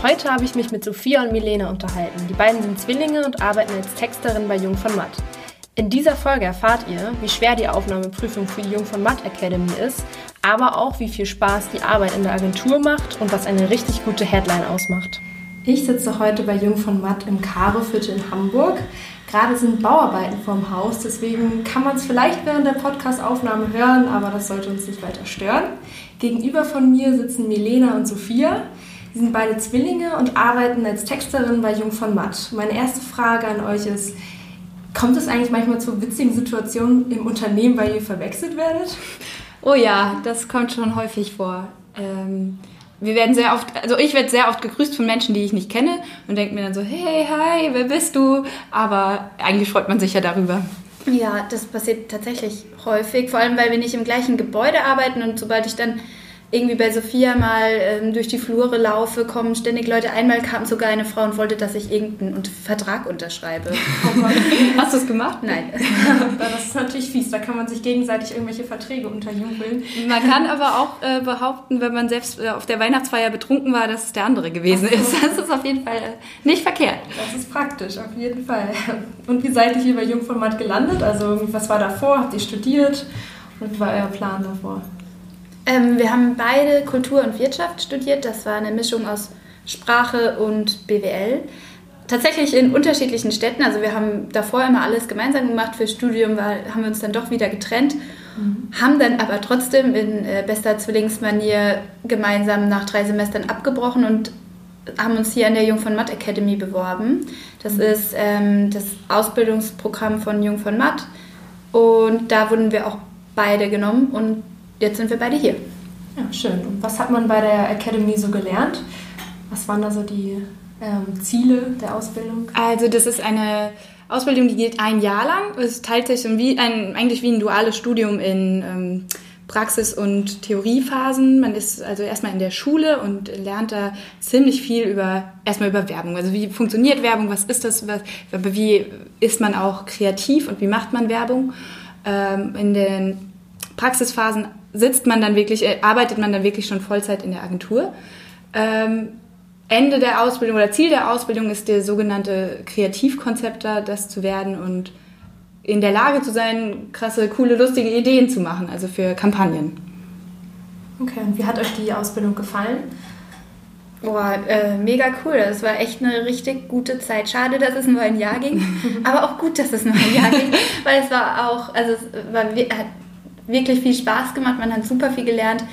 Heute habe ich mich mit Sophia und Milena unterhalten. Die beiden sind Zwillinge und arbeiten als Texterin bei Jung von Matt. In dieser Folge erfahrt ihr, wie schwer die Aufnahmeprüfung für die Jung von Matt Academy ist, aber auch wie viel Spaß die Arbeit in der Agentur macht und was eine richtig gute Headline ausmacht. Ich sitze heute bei Jung von Matt im Karo-Viertel in Hamburg. Gerade sind Bauarbeiten vorm Haus, deswegen kann man es vielleicht während der Podcastaufnahme hören, aber das sollte uns nicht weiter stören. Gegenüber von mir sitzen Milena und Sophia. Sie sind beide Zwillinge und arbeiten als Texterin bei Jung von Matt. Meine erste Frage an euch ist, kommt es eigentlich manchmal zu witzigen Situationen im Unternehmen, weil ihr verwechselt werdet? Oh ja, das kommt schon häufig vor. Ähm, wir werden sehr oft, also ich werde sehr oft gegrüßt von Menschen, die ich nicht kenne und denke mir dann so, hey, hi, wer bist du? Aber eigentlich freut man sich ja darüber. Ja, das passiert tatsächlich häufig, vor allem weil wir nicht im gleichen Gebäude arbeiten und sobald ich dann irgendwie bei Sophia mal ähm, durch die Flure laufe, kommen ständig Leute. Einmal kam sogar eine Frau und wollte, dass ich irgendeinen Vertrag unterschreibe. Oh Hast du es gemacht? Nein. das ist natürlich fies, da kann man sich gegenseitig irgendwelche Verträge unterjubeln. Man kann aber auch äh, behaupten, wenn man selbst äh, auf der Weihnachtsfeier betrunken war, dass es der andere gewesen so. ist. Das ist auf jeden Fall äh, nicht verkehrt. Das ist praktisch, auf jeden Fall. Und wie seid ihr hier bei Jungformat gelandet? Also was war davor? Habt ihr studiert? Und war euer Plan davor? Ähm, wir haben beide Kultur und Wirtschaft studiert. Das war eine Mischung aus Sprache und BWL. Tatsächlich in unterschiedlichen Städten. Also wir haben davor immer alles gemeinsam gemacht. Für Studium war, haben wir uns dann doch wieder getrennt. Mhm. Haben dann aber trotzdem in äh, bester Zwillingsmanier gemeinsam nach drei Semestern abgebrochen und haben uns hier an der Jung von Matt Academy beworben. Das mhm. ist ähm, das Ausbildungsprogramm von Jung von Matt. Und da wurden wir auch beide genommen und jetzt sind wir beide hier. Ja, schön. Und was hat man bei der Academy so gelernt? Was waren da so die ähm, Ziele der Ausbildung? Also das ist eine Ausbildung, die geht ein Jahr lang. Es teilt sich wie ein, eigentlich wie ein duales Studium in ähm, Praxis- und Theoriephasen. Man ist also erstmal in der Schule und lernt da ziemlich viel über erstmal über Werbung. Also wie funktioniert Werbung, was ist das, was, wie ist man auch kreativ und wie macht man Werbung. Ähm, in den Praxisphasen sitzt man dann wirklich, äh, arbeitet man dann wirklich schon Vollzeit in der Agentur. Ähm, Ende der Ausbildung oder Ziel der Ausbildung ist der sogenannte Kreativkonzepter, das zu werden und in der Lage zu sein, krasse, coole, lustige Ideen zu machen, also für Kampagnen. Okay, und wie hat euch die Ausbildung gefallen? Boah, äh, mega cool. Das war echt eine richtig gute Zeit. Schade, dass es nur ein Jahr ging, aber auch gut, dass es nur ein Jahr ging, weil es war auch, also es war, hat wirklich viel Spaß gemacht, man hat super viel gelernt,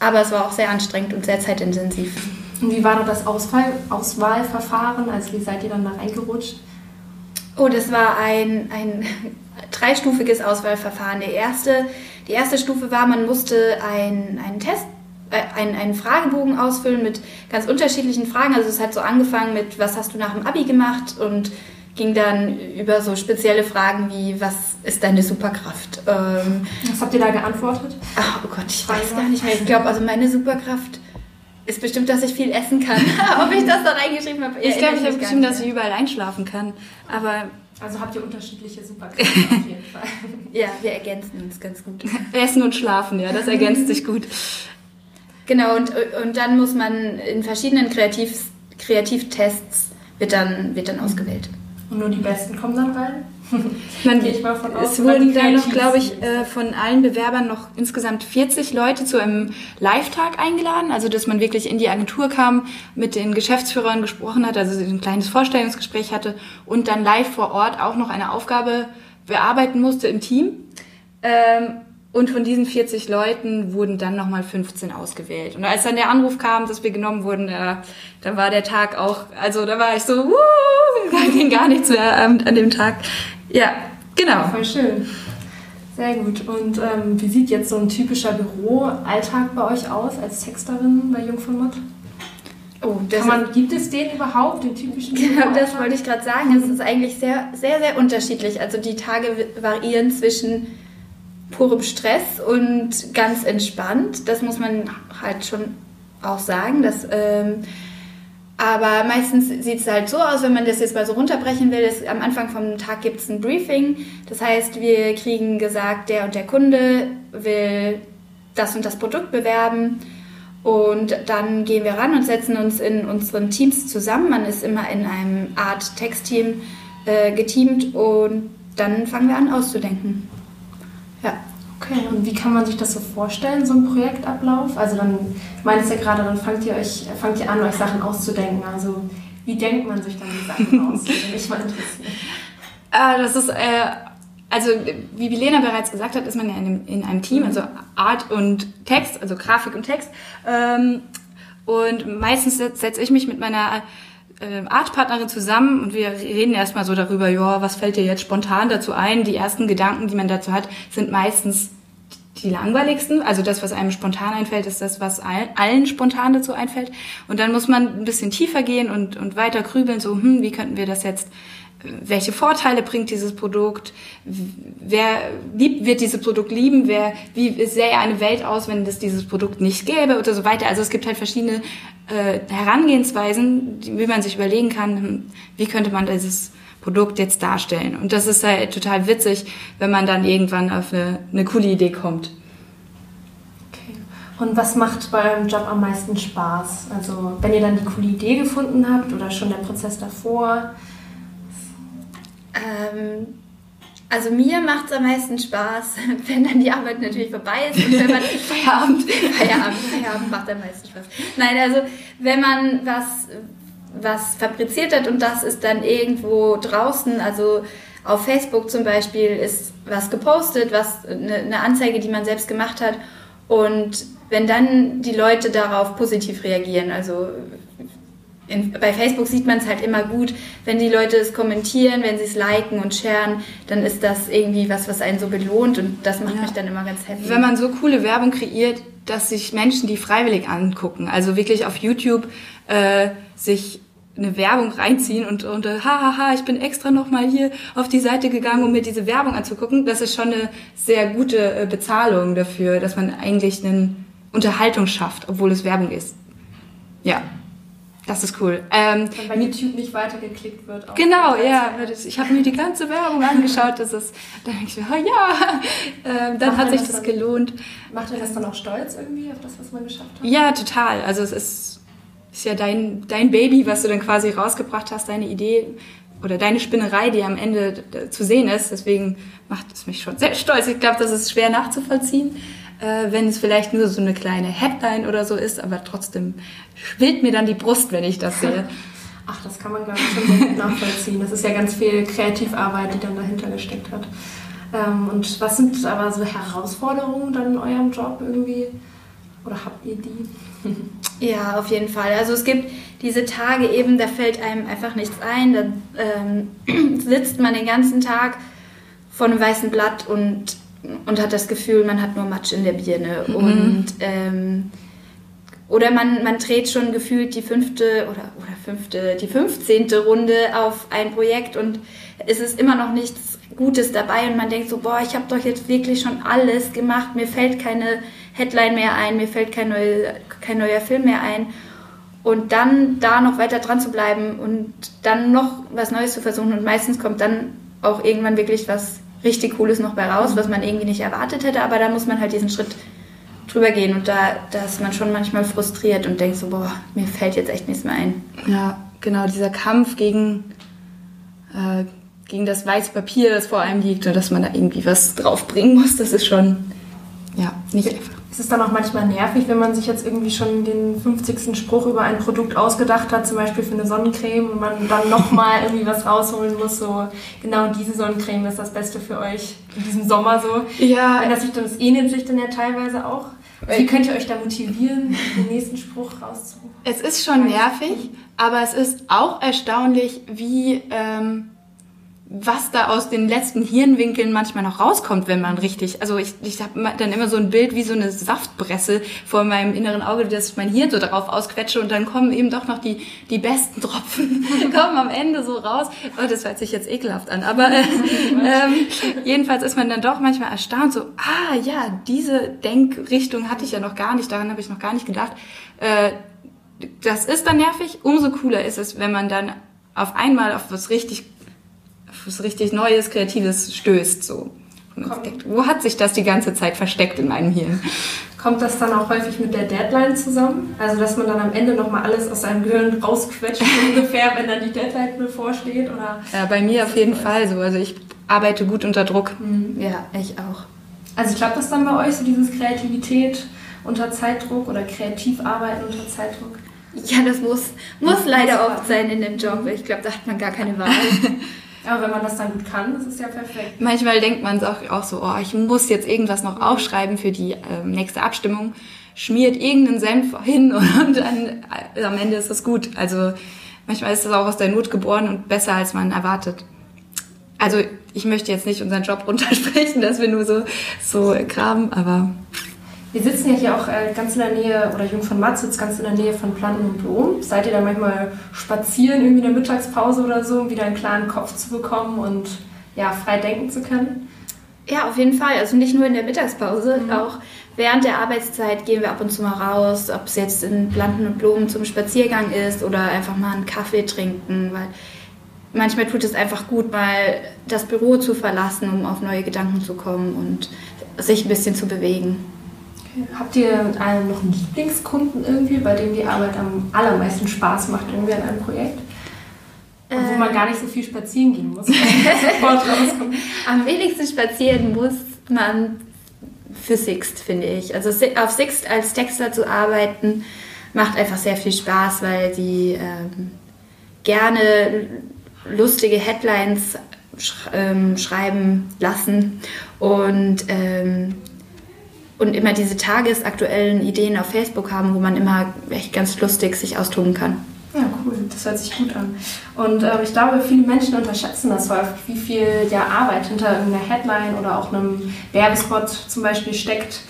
aber es war auch sehr anstrengend und sehr zeitintensiv. Und wie war da das Auswahl, Auswahlverfahren? Also wie seid ihr dann da reingerutscht? Oh, das war ein, ein dreistufiges Auswahlverfahren. Der erste, die erste Stufe war, man musste ein, einen Test, äh, einen, einen Fragebogen ausfüllen mit ganz unterschiedlichen Fragen. Also es hat so angefangen mit, was hast du nach dem Abi gemacht und ging dann über so spezielle Fragen wie, was ist deine Superkraft? Ähm, was habt ihr da geantwortet? Ach, oh Gott, ich weiß gar nicht mehr. Ich glaube, also meine Superkraft ist bestimmt, dass ich viel essen kann. Ob ich das da reingeschrieben habe? Ich glaube, ich habe geschrieben, dass ich überall einschlafen kann. Aber also habt ihr unterschiedliche Superkräfte auf jeden Fall. Ja, wir ergänzen uns ganz gut. Essen und Schlafen, ja, das ergänzt sich gut. Genau, und, und dann muss man in verschiedenen Kreativ, Kreativtests wird dann, wird dann ausgewählt. Und nur die Besten kommen dann rein? Man, ich mal von aus, es wurden dann noch, glaube ich, äh, von allen Bewerbern noch insgesamt 40 Leute zu einem Live-Tag eingeladen. Also, dass man wirklich in die Agentur kam, mit den Geschäftsführern gesprochen hat, also ein kleines Vorstellungsgespräch hatte und dann live vor Ort auch noch eine Aufgabe bearbeiten musste im Team. Ähm, und von diesen 40 Leuten wurden dann nochmal 15 ausgewählt. Und als dann der Anruf kam, dass wir genommen wurden, äh, dann war der Tag auch, also da war ich so, da ging gar nichts mehr ähm, an dem Tag. Ja, genau. Voll schön. Sehr gut. Und ähm, wie sieht jetzt so ein typischer Büroalltag bei euch aus als Texterin bei Jung von Mott? Oh, man, gibt es den überhaupt, den typischen Genau, das wollte ich gerade sagen. Es ist eigentlich sehr, sehr, sehr unterschiedlich. Also die Tage variieren zwischen purem Stress und ganz entspannt. Das muss man halt schon auch sagen. Dass, ähm, aber meistens sieht es halt so aus, wenn man das jetzt mal so runterbrechen will, dass am Anfang vom Tag gibt es ein Briefing. Das heißt, wir kriegen gesagt, der und der Kunde will das und das Produkt bewerben. Und dann gehen wir ran und setzen uns in unseren Teams zusammen. Man ist immer in einem Art Textteam äh, geteamt und dann fangen wir an auszudenken. Ja. Okay, und wie kann man sich das so vorstellen, so ein Projektablauf? Also dann, du meinst ja gerade, dann fangt ihr, euch, fangt ihr an, euch Sachen auszudenken. Also wie denkt man sich dann die Sachen aus? ich meine, äh, das ist, äh, also wie Milena bereits gesagt hat, ist man ja in einem, in einem Team, also Art und Text, also Grafik und Text. Ähm, und meistens setze ich mich mit meiner äh, Artpartnerin zusammen und wir reden erstmal so darüber, ja, was fällt dir jetzt spontan dazu ein? Die ersten Gedanken, die man dazu hat, sind meistens die langweiligsten. Also das, was einem spontan einfällt, ist das, was allen spontan dazu einfällt. Und dann muss man ein bisschen tiefer gehen und, und weiter grübeln, so, hm, wie könnten wir das jetzt welche Vorteile bringt dieses Produkt, wer liebt, wird dieses Produkt lieben, wer, wie sähe eine Welt aus, wenn es dieses Produkt nicht gäbe oder so weiter. Also es gibt halt verschiedene äh, Herangehensweisen, wie man sich überlegen kann, hm, wie könnte man dieses Produkt jetzt darstellen. Und das ist halt total witzig, wenn man dann irgendwann auf eine, eine coole Idee kommt. Okay. Und was macht bei eurem Job am meisten Spaß? Also wenn ihr dann die coole Idee gefunden habt oder schon der Prozess davor? Ähm, also mir macht es am meisten Spaß, wenn dann die Arbeit natürlich vorbei ist und wenn man Feierabend, Feierabend, Feierabend macht am meisten Spaß. Nein, also wenn man was, was fabriziert hat und das ist dann irgendwo draußen, also auf Facebook zum Beispiel ist was gepostet, was eine, eine Anzeige, die man selbst gemacht hat und wenn dann die Leute darauf positiv reagieren, also in, bei Facebook sieht man es halt immer gut, wenn die Leute es kommentieren, wenn sie es liken und sharen, dann ist das irgendwie was, was einen so belohnt und das macht ja. mich dann immer ganz happy. Wenn man so coole Werbung kreiert, dass sich Menschen die freiwillig angucken, also wirklich auf YouTube äh, sich eine Werbung reinziehen und, und äh, hahaha, ich bin extra nochmal hier auf die Seite gegangen, um mir diese Werbung anzugucken, das ist schon eine sehr gute äh, Bezahlung dafür, dass man eigentlich eine Unterhaltung schafft, obwohl es Werbung ist. Ja. Das ist cool. Ähm, Wenn bei YouTube nicht weitergeklickt wird. Genau, ja. Ich habe mir die ganze Werbung angeschaut. Das ist, dann denke ich mir, oh ja, ähm, dann macht hat sich das, das gelohnt. Macht dir das dann auch stolz irgendwie auf das, was man geschafft hat? Ja, total. Also es ist, ist ja dein, dein Baby, was du dann quasi rausgebracht hast, deine Idee oder deine Spinnerei, die am Ende zu sehen ist. Deswegen macht es mich schon sehr stolz. Ich glaube, das ist schwer nachzuvollziehen äh, wenn es vielleicht nur so eine kleine Headline oder so ist, aber trotzdem schwillt mir dann die Brust, wenn ich das sehe. Ach, das kann man gar nicht schon nachvollziehen. Das ist ja ganz viel Kreativarbeit, die dann dahinter gesteckt hat. Ähm, und was sind aber so Herausforderungen dann in eurem Job irgendwie? Oder habt ihr die? Ja, auf jeden Fall. Also es gibt diese Tage eben, da fällt einem einfach nichts ein. Da ähm, sitzt man den ganzen Tag vor einem weißen Blatt und und hat das Gefühl, man hat nur Matsch in der Birne. Mhm. Und ähm, oder man, man dreht schon gefühlt die fünfte oder, oder fünfte, die fünfzehnte Runde auf ein Projekt und es ist immer noch nichts Gutes dabei und man denkt so, boah, ich habe doch jetzt wirklich schon alles gemacht, mir fällt keine Headline mehr ein, mir fällt kein, neue, kein neuer Film mehr ein. Und dann da noch weiter dran zu bleiben und dann noch was Neues zu versuchen und meistens kommt dann auch irgendwann wirklich was richtig Cooles noch bei raus, was man irgendwie nicht erwartet hätte, aber da muss man halt diesen Schritt drüber gehen und da, da ist man schon manchmal frustriert und denkt so, boah, mir fällt jetzt echt nichts mehr ein. Ja, genau, dieser Kampf gegen, äh, gegen das weiße Papier, das vor einem liegt und dass man da irgendwie was draufbringen muss, das ist schon, ja, nicht einfach. Ist es dann auch manchmal nervig, wenn man sich jetzt irgendwie schon den 50. Spruch über ein Produkt ausgedacht hat, zum Beispiel für eine Sonnencreme und man dann nochmal irgendwie was rausholen muss, so genau diese Sonnencreme ist das Beste für euch in diesem Sommer so. Ja. Wenn das, sich dann, das ähnelt sich dann ja teilweise auch. Wie könnt ihr euch da motivieren, den nächsten Spruch rauszuholen? Es ist schon nervig, aber es ist auch erstaunlich, wie... Ähm was da aus den letzten Hirnwinkeln manchmal noch rauskommt, wenn man richtig, also ich, ich habe dann immer so ein Bild wie so eine Saftpresse vor meinem inneren Auge, dass ich mein Hirn so darauf ausquetsche und dann kommen eben doch noch die, die besten Tropfen, kommen am Ende so raus. Oh, das hört sich jetzt ekelhaft an, aber äh, ähm, jedenfalls ist man dann doch manchmal erstaunt, so, ah ja, diese Denkrichtung hatte ich ja noch gar nicht, daran habe ich noch gar nicht gedacht. Äh, das ist dann nervig, umso cooler ist es, wenn man dann auf einmal auf was richtig was richtig Neues, Kreatives stößt. So. Wo hat sich das die ganze Zeit versteckt in meinem Hirn? Kommt das dann auch häufig mit der Deadline zusammen? Also, dass man dann am Ende nochmal alles aus seinem Gehirn rausquetscht, ungefähr, wenn dann die Deadline bevorsteht? Oder ja, bei mir auf jeden Fall so. Also, ich arbeite gut unter Druck. Mhm. Ja, ich auch. Also, klappt das dann bei euch, so dieses Kreativität unter Zeitdruck oder kreativ arbeiten unter Zeitdruck? Ja, das muss, muss leider oft sein in dem Job. Ich glaube, da hat man gar keine Wahl. Aber wenn man das dann gut kann, das ist ja perfekt. Manchmal denkt man auch, auch so, oh, ich muss jetzt irgendwas noch aufschreiben für die ähm, nächste Abstimmung. Schmiert irgendeinen Senf hin und dann äh, am Ende ist das gut. Also manchmal ist das auch aus der Not geboren und besser, als man erwartet. Also ich möchte jetzt nicht unseren Job runtersprechen, dass wir nur so, so graben, aber wir sitzen ja hier auch äh, ganz in der Nähe, oder Jung von Matt sitzt ganz in der Nähe von Planten und Blumen. Seid ihr da manchmal spazieren, irgendwie in der Mittagspause oder so, um wieder einen klaren Kopf zu bekommen und ja, frei denken zu können? Ja, auf jeden Fall. Also nicht nur in der Mittagspause, mhm. auch während der Arbeitszeit gehen wir ab und zu mal raus, ob es jetzt in Planten und Blumen zum Spaziergang ist oder einfach mal einen Kaffee trinken, weil manchmal tut es einfach gut, mal das Büro zu verlassen, um auf neue Gedanken zu kommen und sich ein bisschen zu bewegen. Habt ihr einen, noch einen Lieblingskunden irgendwie, bei dem die Arbeit am allermeisten Spaß macht, irgendwie an einem Projekt? Und wo man gar nicht so viel spazieren gehen muss, sofort rauskommt. Am wenigsten spazieren muss man für Sixt, finde ich. Also auf Sixt als Texter zu arbeiten, macht einfach sehr viel Spaß, weil die ähm, gerne lustige Headlines sch ähm, schreiben lassen und ähm, und immer diese tagesaktuellen Ideen auf Facebook haben, wo man immer echt ganz lustig sich austoben kann. Ja, cool. Das hört sich gut an. Und äh, ich glaube, viele Menschen unterschätzen das häufig, wie viel ja, Arbeit hinter irgendeiner Headline oder auch einem Werbespot zum Beispiel steckt.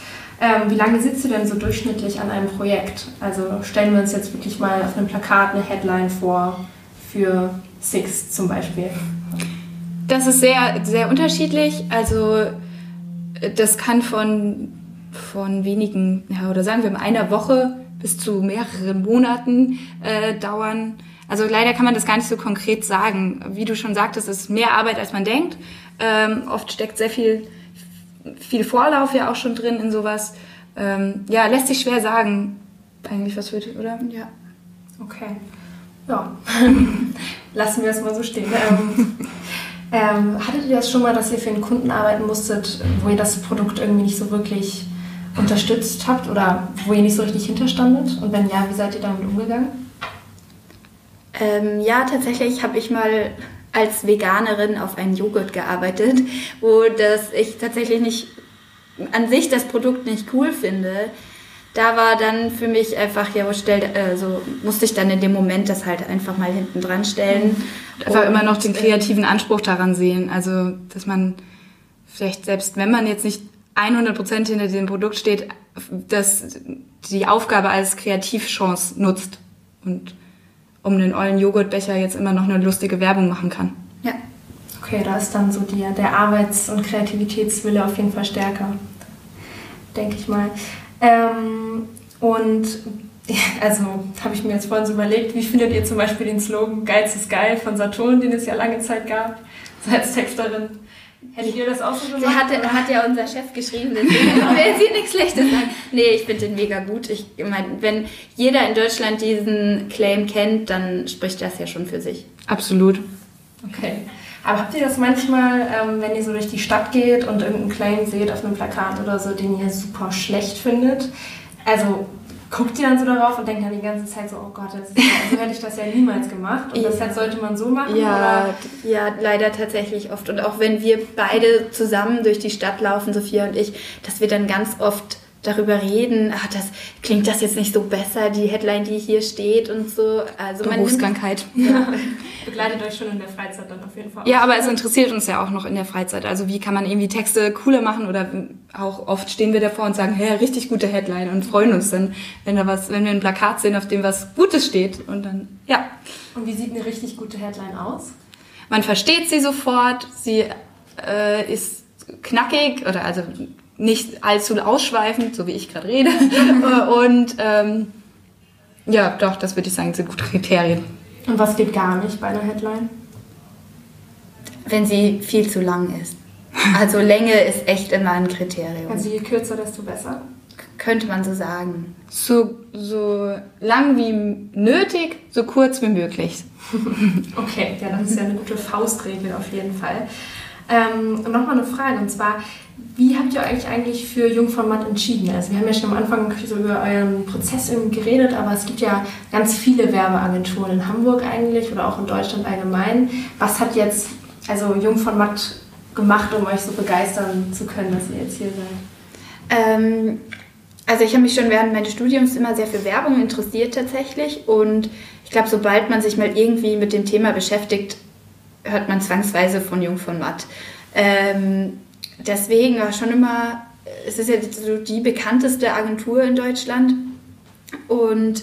Ähm, wie lange sitzt du denn so durchschnittlich an einem Projekt? Also stellen wir uns jetzt wirklich mal auf einem Plakat eine Headline vor für Six zum Beispiel. Das ist sehr, sehr unterschiedlich. Also das kann von von wenigen, ja, oder sagen wir mal einer Woche bis zu mehreren Monaten äh, dauern. Also leider kann man das gar nicht so konkret sagen. Wie du schon sagtest, ist mehr Arbeit, als man denkt. Ähm, oft steckt sehr viel, viel Vorlauf ja auch schon drin in sowas. Ähm, ja, lässt sich schwer sagen, eigentlich, was wird, oder? Ja. Okay. Ja, lassen wir es mal so stehen. Ähm, ähm, hattet ihr das schon mal, dass ihr für einen Kunden arbeiten musstet, wo ihr das Produkt irgendwie nicht so wirklich unterstützt habt oder wo ihr nicht so richtig hinterstandet? Und wenn ja, wie seid ihr damit umgegangen? Ähm, ja, tatsächlich habe ich mal als Veganerin auf einen Joghurt gearbeitet, wo das ich tatsächlich nicht an sich das Produkt nicht cool finde. Da war dann für mich einfach, ja, wo stellt, also musste ich dann in dem Moment das halt einfach mal hinten dran stellen. Einfach immer noch den kreativen Anspruch daran sehen. Also, dass man vielleicht selbst, wenn man jetzt nicht 100% hinter diesem Produkt steht, dass die Aufgabe als Kreativchance nutzt und um einen ollen Joghurtbecher jetzt immer noch eine lustige Werbung machen kann. Ja. Okay, da ist dann so die, der Arbeits- und Kreativitätswille auf jeden Fall stärker, denke ich mal. Ähm, und also habe ich mir jetzt vorhin so überlegt, wie findet ihr zum Beispiel den Slogan Geiz ist geil von Saturn, den es ja lange Zeit gab, so als Texterin? Hättet ihr das auch so gemacht? Der hat, hat ja unser Chef geschrieben, deswegen will sie nichts Schlechtes sagen. Nee, ich finde den mega gut. Ich meine, wenn jeder in Deutschland diesen Claim kennt, dann spricht das ja schon für sich. Absolut. Okay. Aber habt ihr das manchmal, ähm, wenn ihr so durch die Stadt geht und irgendeinen Claim seht auf einem Plakat oder so, den ihr super schlecht findet? Also guckt ihr dann so darauf und denkt dann die ganze Zeit so, oh Gott, das ist, so hätte ich das ja niemals gemacht und das sollte man so machen? Ja, oder? ja, leider tatsächlich oft. Und auch wenn wir beide zusammen durch die Stadt laufen, Sophia und ich, dass wir dann ganz oft darüber reden, ach, das klingt das jetzt nicht so besser, die Headline, die hier steht und so. Also Berufskrankheit. Ja. Begleitet euch schon in der Freizeit dann auf jeden Fall. Ja, aber es interessiert uns ja auch noch in der Freizeit. Also wie kann man irgendwie Texte cooler machen oder auch oft stehen wir davor und sagen, hey, richtig gute Headline und freuen uns dann, wenn da was, wenn wir ein Plakat sehen, auf dem was Gutes steht und dann, ja. Und wie sieht eine richtig gute Headline aus? Man versteht sie sofort, sie äh, ist knackig oder also nicht allzu ausschweifend, so wie ich gerade rede. und ähm, ja, doch, das würde ich sagen, sind gute Kriterien. Und was geht gar nicht bei einer Headline? Wenn sie viel zu lang ist. Also Länge ist echt immer ein Kriterium. Also je kürzer, desto besser? könnte man so sagen. So, so lang wie nötig, so kurz wie möglich. okay, ja, das ist ja eine gute Faustregel auf jeden Fall. Ähm, und nochmal eine Frage, und zwar, wie habt ihr euch eigentlich für Jungformat entschieden? Also wir haben ja schon am Anfang so über euren Prozess geredet, aber es gibt ja ganz viele Werbeagenturen in Hamburg eigentlich oder auch in Deutschland allgemein. Was hat jetzt also Jungformat gemacht, um euch so begeistern zu können, dass ihr jetzt hier seid? Ähm, also ich habe mich schon während meines Studiums immer sehr für Werbung interessiert tatsächlich und ich glaube, sobald man sich mal irgendwie mit dem Thema beschäftigt, hört man zwangsweise von Jung von Matt. Ähm, deswegen war schon immer, es ist ja so die bekannteste Agentur in Deutschland und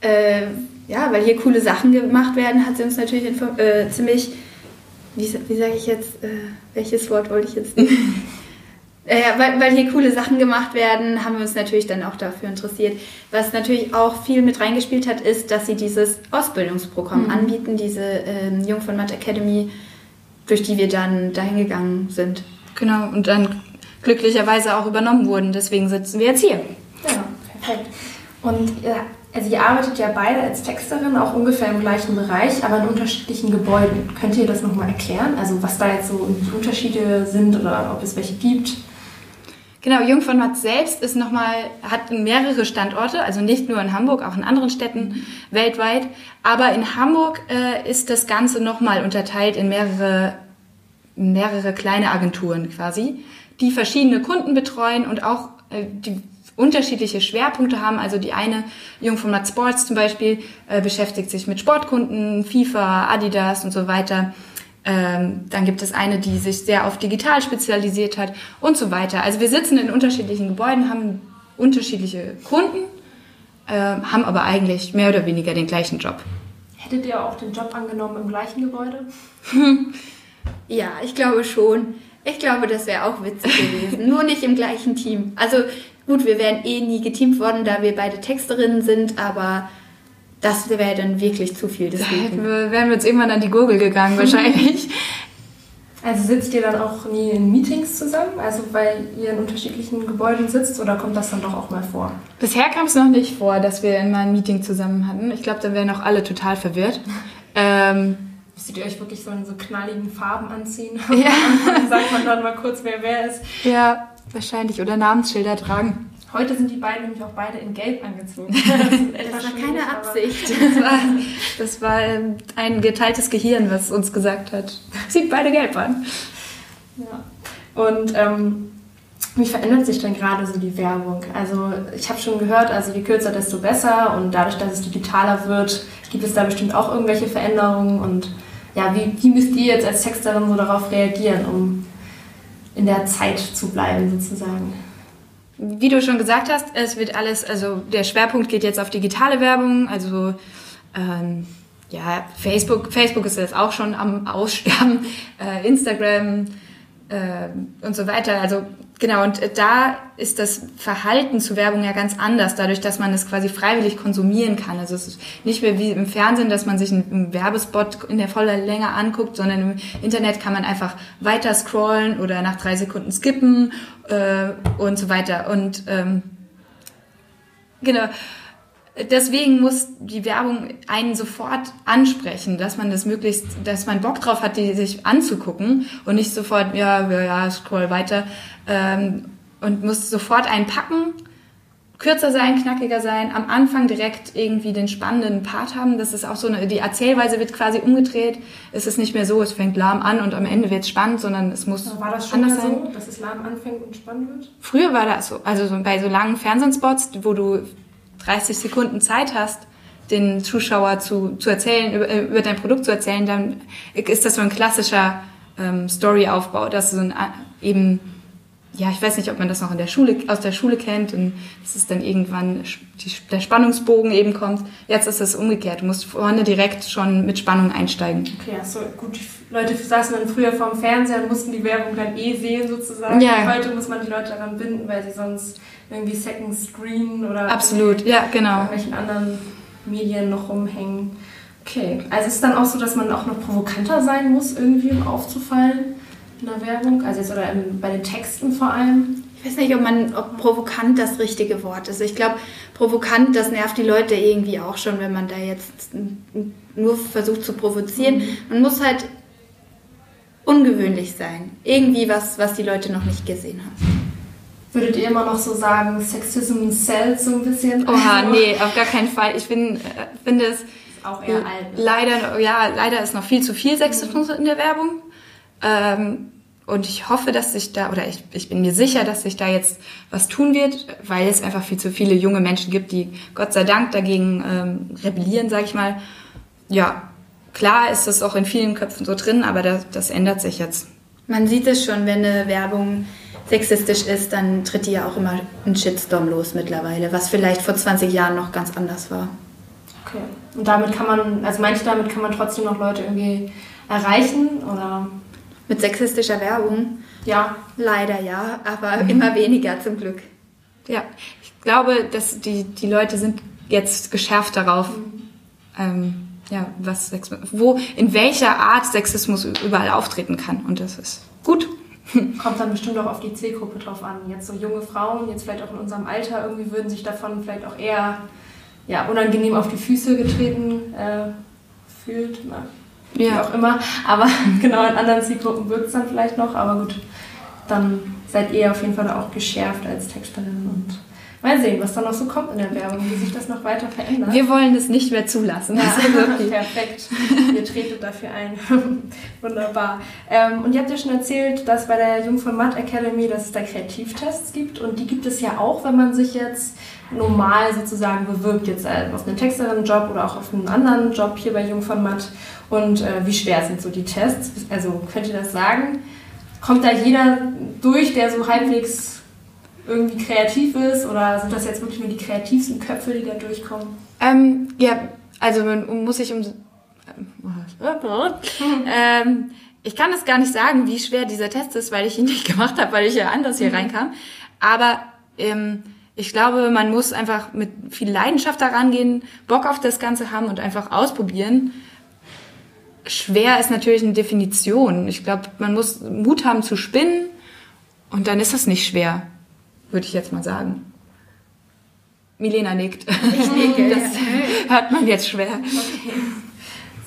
äh, ja, weil hier coole Sachen gemacht werden, hat sie uns natürlich äh, ziemlich, wie, wie sage ich jetzt, äh, welches Wort wollte ich jetzt Äh, weil, weil hier coole Sachen gemacht werden, haben wir uns natürlich dann auch dafür interessiert. Was natürlich auch viel mit reingespielt hat, ist, dass sie dieses Ausbildungsprogramm mhm. anbieten, diese ähm, Jung von Matt Academy, durch die wir dann dahin gegangen sind. Genau, und dann glücklicherweise auch übernommen wurden. Deswegen sitzen wir jetzt hier. Ja, perfekt. Und ja, also ihr arbeitet ja beide als Texterin auch ungefähr im gleichen Bereich, aber in unterschiedlichen Gebäuden. Könnt ihr das nochmal erklären? Also was da jetzt so Unterschiede sind oder ob es welche gibt? Genau, Jung von Matt selbst ist noch mal, hat mehrere Standorte, also nicht nur in Hamburg, auch in anderen Städten weltweit. Aber in Hamburg äh, ist das Ganze nochmal unterteilt in mehrere, mehrere kleine Agenturen quasi, die verschiedene Kunden betreuen und auch äh, die unterschiedliche Schwerpunkte haben. Also die eine, Jung von Matt Sports zum Beispiel, äh, beschäftigt sich mit Sportkunden, FIFA, Adidas und so weiter. Ähm, dann gibt es eine, die sich sehr auf digital spezialisiert hat und so weiter. Also wir sitzen in unterschiedlichen Gebäuden, haben unterschiedliche Kunden, äh, haben aber eigentlich mehr oder weniger den gleichen Job. Hättet ihr auch den Job angenommen im gleichen Gebäude? ja, ich glaube schon. Ich glaube, das wäre auch witzig gewesen. Nur nicht im gleichen Team. Also gut, wir wären eh nie geteamt worden, da wir beide Texterinnen sind, aber das wäre dann wirklich zu viel. Deswegen. Da wären wir jetzt irgendwann an die Gurgel gegangen, wahrscheinlich. Also sitzt ihr dann auch nie in Meetings zusammen? Also weil ihr in unterschiedlichen Gebäuden sitzt oder kommt das dann doch auch mal vor? Bisher kam es noch nicht vor, dass wir mal ein Meeting zusammen hatten. Ich glaube, dann wären auch alle total verwirrt. ähm, Müsstet ihr euch wirklich so in so knalligen Farben anziehen? Ja. dann sagt man dann mal kurz, wer wer ist. Ja, wahrscheinlich. Oder Namensschilder tragen. Heute sind die beiden nämlich auch beide in Gelb angezogen. Das, das war keine Absicht. Das war, das war ähm, ein geteiltes Gehirn, was uns gesagt hat. Sieht beide gelb an. Ja. Und ähm, wie verändert sich denn gerade so die Werbung? Also ich habe schon gehört, also je kürzer, desto besser. Und dadurch, dass es digitaler wird, gibt es da bestimmt auch irgendwelche Veränderungen. Und ja, wie, wie müsst ihr jetzt als Texterin so darauf reagieren, um in der Zeit zu bleiben sozusagen? Wie du schon gesagt hast, es wird alles, also der Schwerpunkt geht jetzt auf digitale Werbung, also ähm, ja, Facebook, Facebook ist jetzt auch schon am Aussterben, äh, Instagram und so weiter. Also genau, und da ist das Verhalten zu Werbung ja ganz anders, dadurch, dass man es quasi freiwillig konsumieren kann. Also es ist nicht mehr wie im Fernsehen, dass man sich einen Werbespot in der voller Länge anguckt, sondern im Internet kann man einfach weiter scrollen oder nach drei Sekunden skippen äh, und so weiter. Und ähm, genau. Deswegen muss die Werbung einen sofort ansprechen, dass man das möglichst, dass man Bock drauf hat, die sich anzugucken und nicht sofort, ja, ja, ja scroll weiter ähm, und muss sofort einen packen kürzer sein, knackiger sein, am Anfang direkt irgendwie den spannenden Part haben. Das ist auch so eine, die Erzählweise wird quasi umgedreht. Es ist nicht mehr so, es fängt lahm an und am Ende wird es spannend, sondern es muss war das schon anders sein. so, dass es lahm anfängt und spannend wird? Früher war das so, also so bei so langen Fernsehspots, wo du 30 Sekunden Zeit hast, den Zuschauer zu, zu erzählen, über, über dein Produkt zu erzählen, dann ist das so ein klassischer ähm, Storyaufbau, dass so ein, eben ja, ich weiß nicht, ob man das noch in der Schule, aus der Schule kennt und dass es dann irgendwann die, der Spannungsbogen eben kommt. Jetzt ist es umgekehrt. Du musst vorne direkt schon mit Spannung einsteigen. Okay, also gut. Die Leute saßen dann früher vorm Fernseher und mussten die Werbung dann eh sehen sozusagen. Ja. Heute muss man die Leute daran binden, weil sie sonst irgendwie Second Screen oder Absolut, ja, genau. irgendwelchen anderen Medien noch rumhängen. Okay, also ist es dann auch so, dass man auch noch provokanter sein muss, irgendwie um aufzufallen? in der Werbung? Also jetzt oder bei den Texten vor allem? ich weiß nicht, ob man, ob provokant das richtige Wort ist. Ich glaube, provokant, das nervt die Leute irgendwie auch schon, wenn man da jetzt nur versucht zu provozieren. Mhm. Man muss halt ungewöhnlich sein. Irgendwie was, was die Leute noch nicht gesehen haben. Würdet ihr immer noch so sagen, Sexism sells so ein bisschen? Oha, nee, auf gar keinen Fall. Ich bin, äh, finde es auch eher alt. Ne? Leider, ja, leider ist noch viel zu viel Sexismus mhm. in der Werbung. Ähm, und ich hoffe, dass sich da, oder ich, ich bin mir sicher, dass sich da jetzt was tun wird, weil es einfach viel zu viele junge Menschen gibt, die Gott sei Dank dagegen ähm, rebellieren, sage ich mal. Ja, klar ist das auch in vielen Köpfen so drin, aber das, das ändert sich jetzt. Man sieht es schon, wenn eine Werbung sexistisch ist, dann tritt die ja auch immer ein Shitstorm los mittlerweile, was vielleicht vor 20 Jahren noch ganz anders war. Okay. Und damit kann man, also meinst du, damit kann man trotzdem noch Leute irgendwie erreichen oder? Mit sexistischer Werbung? Ja. Leider ja, aber mhm. immer weniger zum Glück. Ja, ich glaube, dass die, die Leute sind jetzt geschärft darauf, mhm. ähm, ja, was Sexismus, wo, in welcher Art Sexismus überall auftreten kann. Und das ist gut. Kommt dann bestimmt auch auf die Zielgruppe drauf an. Jetzt so junge Frauen, jetzt vielleicht auch in unserem Alter, irgendwie würden sich davon vielleicht auch eher ja, unangenehm auf die Füße getreten äh, fühlt. Na, ja. Wie auch immer. Aber genau in anderen Zielgruppen wirkt es dann vielleicht noch. Aber gut, dann seid ihr auf jeden Fall auch geschärft als Texterin und mal sehen, was dann noch so kommt in der Werbung, wie sich das noch weiter verändert. Wir wollen es nicht mehr zulassen. Ja, perfekt. Ihr tretet dafür ein. Wunderbar. Ähm, und ihr habt ja schon erzählt, dass bei der Jung von Matt Academy, dass es da Kreativtests gibt und die gibt es ja auch, wenn man sich jetzt normal sozusagen bewirbt, jetzt auf einen Texterinnenjob oder auch auf einen anderen Job hier bei Jung von Matt. Und äh, wie schwer sind so die Tests? Also könnt ihr das sagen? Kommt da jeder durch, der so halbwegs irgendwie kreativ ist? Oder sind das jetzt wirklich nur die kreativsten Köpfe, die da durchkommen? Ähm, ja, also man muss sich um... ähm, ich kann es gar nicht sagen, wie schwer dieser Test ist, weil ich ihn nicht gemacht habe, weil ich ja anders hier mhm. reinkam. Aber ähm, ich glaube, man muss einfach mit viel Leidenschaft daran gehen, Bock auf das Ganze haben und einfach ausprobieren. Schwer ist natürlich eine Definition. Ich glaube, man muss Mut haben zu spinnen und dann ist das nicht schwer, würde ich jetzt mal sagen. Milena nickt. Ich nicke. Das hört man jetzt schwer. Okay.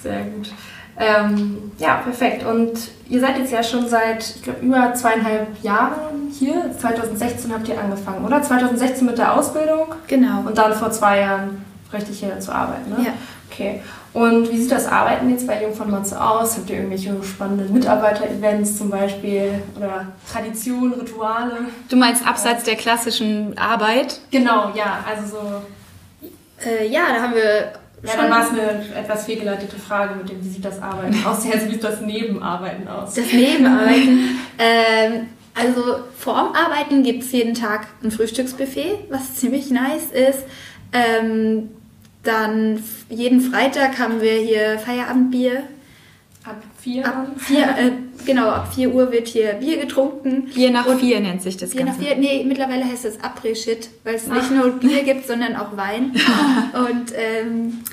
Sehr gut. Ähm, ja, perfekt. Und ihr seid jetzt ja schon seit, ich glaube, über zweieinhalb Jahren hier. 2016 habt ihr angefangen, oder? 2016 mit der Ausbildung? Genau. Und dann vor zwei Jahren richtig hier zu arbeiten, ne? Ja. Okay. Und wie sieht das Arbeiten jetzt bei Jung von Matze aus? Habt ihr irgendwelche spannenden Mitarbeiter-Events zum Beispiel oder Traditionen, Rituale? Du meinst abseits der klassischen Arbeit? Genau, ja. Also so. Äh, ja, da haben wir ja, dann war es eine etwas fehlgeleitete Frage mit dem, wie sieht das Arbeiten aus? Jetzt wie sieht das Nebenarbeiten aus? Das Nebenarbeiten. ähm, also vorm Arbeiten gibt es jeden Tag ein Frühstücksbuffet, was ziemlich nice ist. Ähm, dann jeden Freitag haben wir hier Feierabendbier. Ab vier? Ab vier äh, genau, ab 4 Uhr wird hier Bier getrunken. Bier nach und vier nennt sich das Bier Ganze. nach vier, nee, mittlerweile heißt es Après-Shit, weil es nicht nur Bier gibt, sondern auch Wein. und ähm,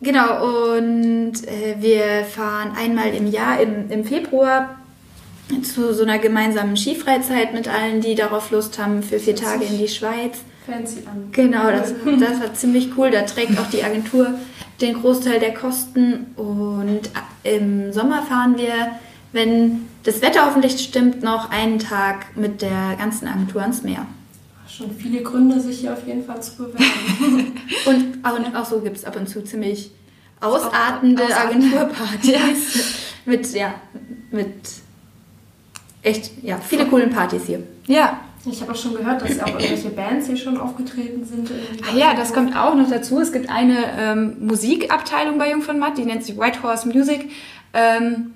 genau, und äh, wir fahren einmal im Jahr im, im Februar zu so einer gemeinsamen Skifreizeit mit allen, die darauf Lust haben, für vier Tage in die Schweiz. Fancy an. Genau, das, das war ziemlich cool. Da trägt auch die Agentur den Großteil der Kosten. Und im Sommer fahren wir, wenn das Wetter hoffentlich stimmt, noch einen Tag mit der ganzen Agentur ans Meer. Schon viele Gründe, sich hier auf jeden Fall zu bewerben. und, und auch so gibt es ab und zu ziemlich ausartende Agenturpartys. mit, ja, mit echt, ja, viele coolen Partys hier. Ja, ich habe auch schon gehört, dass auch irgendwelche Bands hier schon aufgetreten sind. Ah ja, das kommt auch noch dazu. Es gibt eine ähm, Musikabteilung bei Jung von Matt, die nennt sich White Horse Music. Ähm,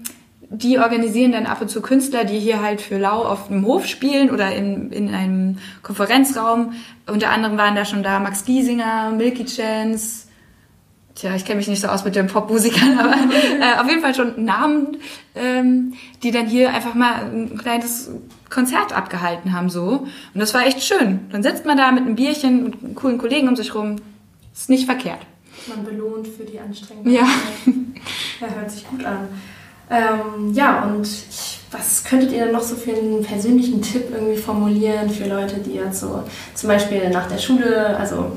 die organisieren dann ab und zu Künstler, die hier halt für Lau auf dem Hof spielen oder in, in einem Konferenzraum. Unter anderem waren da schon da Max Giesinger, Milky Chance, Tja, ich kenne mich nicht so aus mit den Popmusikern, aber äh, auf jeden Fall schon Namen, ähm, die dann hier einfach mal ein kleines Konzert abgehalten haben so. Und das war echt schön. Dann sitzt man da mit einem Bierchen und einem coolen Kollegen um sich rum. Ist nicht verkehrt. Man belohnt für die Anstrengung. Ja. ja, hört sich gut an. Ähm, ja, und ich was könntet ihr denn noch so für einen persönlichen Tipp irgendwie formulieren für Leute, die jetzt so zum Beispiel nach der Schule, also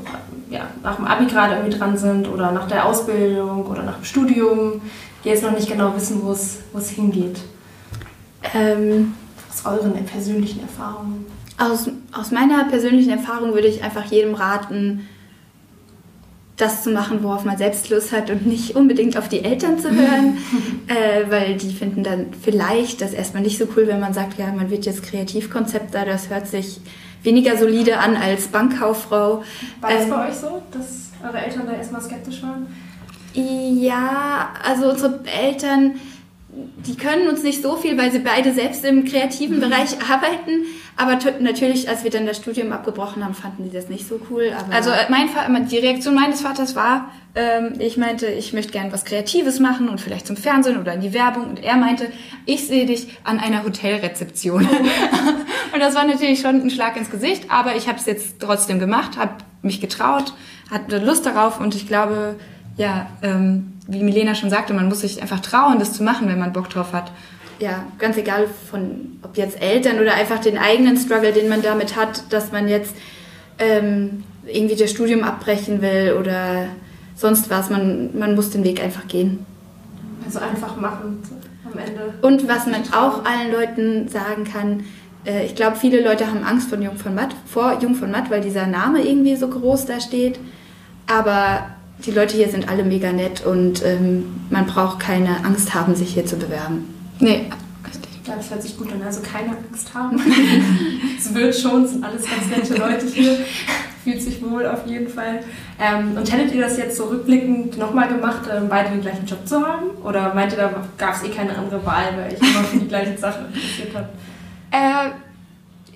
ja, nach dem Abi gerade irgendwie dran sind oder nach der Ausbildung oder nach dem Studium, die jetzt noch nicht genau wissen, wo es hingeht? Ähm, aus euren persönlichen Erfahrungen? Aus, aus meiner persönlichen Erfahrung würde ich einfach jedem raten, das zu machen, worauf man selbst Lust hat und nicht unbedingt auf die Eltern zu hören, äh, weil die finden dann vielleicht das erstmal nicht so cool, wenn man sagt, ja, man wird jetzt Kreativkonzepter, das hört sich weniger solide an als Bankkauffrau. War das ähm, bei euch so, dass eure Eltern da erstmal skeptisch waren? Ja, also unsere Eltern die können uns nicht so viel, weil sie beide selbst im kreativen Bereich arbeiten. Aber natürlich, als wir dann das Studium abgebrochen haben, fanden die das nicht so cool. also äh, mein die Reaktion meines Vaters war, ähm, ich meinte, ich möchte gerne was Kreatives machen und vielleicht zum Fernsehen oder in die Werbung. Und er meinte, ich sehe dich an einer Hotelrezeption. und das war natürlich schon ein Schlag ins Gesicht, aber ich habe es jetzt trotzdem gemacht, habe mich getraut, hatte Lust darauf und ich glaube, ja, ähm, wie Milena schon sagte, man muss sich einfach trauen, das zu machen, wenn man Bock drauf hat. Ja, ganz egal von, ob jetzt Eltern oder einfach den eigenen Struggle, den man damit hat, dass man jetzt ähm, irgendwie das Studium abbrechen will oder sonst was. Man, man muss den Weg einfach gehen. Also einfach machen am Ende. Und was man auch allen Leuten sagen kann, äh, ich glaube, viele Leute haben Angst von Jung von Matt, vor Jung von Matt, weil dieser Name irgendwie so groß da steht. Aber die Leute hier sind alle mega nett und ähm, man braucht keine Angst haben, sich hier zu bewerben. Nee, richtig. Ja, das hört sich gut an. Also keine Angst haben. es wird schon, es sind alles ganz nette Leute hier. Fühlt sich wohl auf jeden Fall. Ähm, und hättet ihr das jetzt so rückblickend nochmal gemacht, ähm, beide den gleichen Job zu haben? Oder meint ihr, da gab es eh keine andere Wahl, weil ich immer für die gleiche Sache interessiert habe? Äh,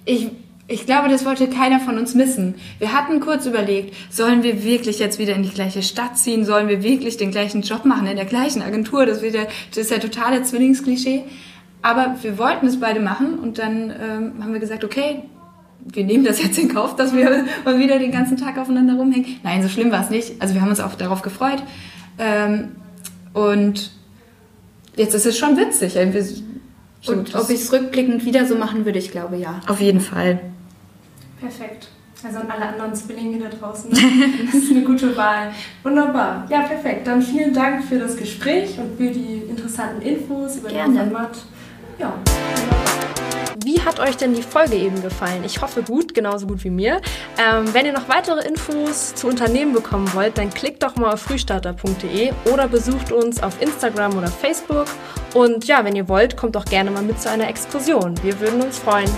ich ich glaube, das wollte keiner von uns missen. Wir hatten kurz überlegt, sollen wir wirklich jetzt wieder in die gleiche Stadt ziehen? Sollen wir wirklich den gleichen Job machen in der gleichen Agentur? Das, wird ja, das ist ja totale Zwillingsklischee. Aber wir wollten es beide machen und dann ähm, haben wir gesagt, okay, wir nehmen das jetzt in Kauf, dass wir mal wieder den ganzen Tag aufeinander rumhängen. Nein, so schlimm war es nicht. Also wir haben uns auch darauf gefreut. Ähm, und jetzt ist es schon witzig. Wir, und ob ich es rückblickend wieder so machen würde, ich glaube ja. Auf jeden Fall. Perfekt. Also an alle anderen Zwillinge da draußen. Das ist eine gute Wahl. Wunderbar. Ja, perfekt. Dann vielen Dank für das Gespräch und für die interessanten Infos über Gerne. den Format. Ja. Wie hat euch denn die Folge eben gefallen? Ich hoffe gut, genauso gut wie mir. Ähm, wenn ihr noch weitere Infos zu Unternehmen bekommen wollt, dann klickt doch mal auf frühstarter.de oder besucht uns auf Instagram oder Facebook. Und ja, wenn ihr wollt, kommt doch gerne mal mit zu einer Exkursion. Wir würden uns freuen.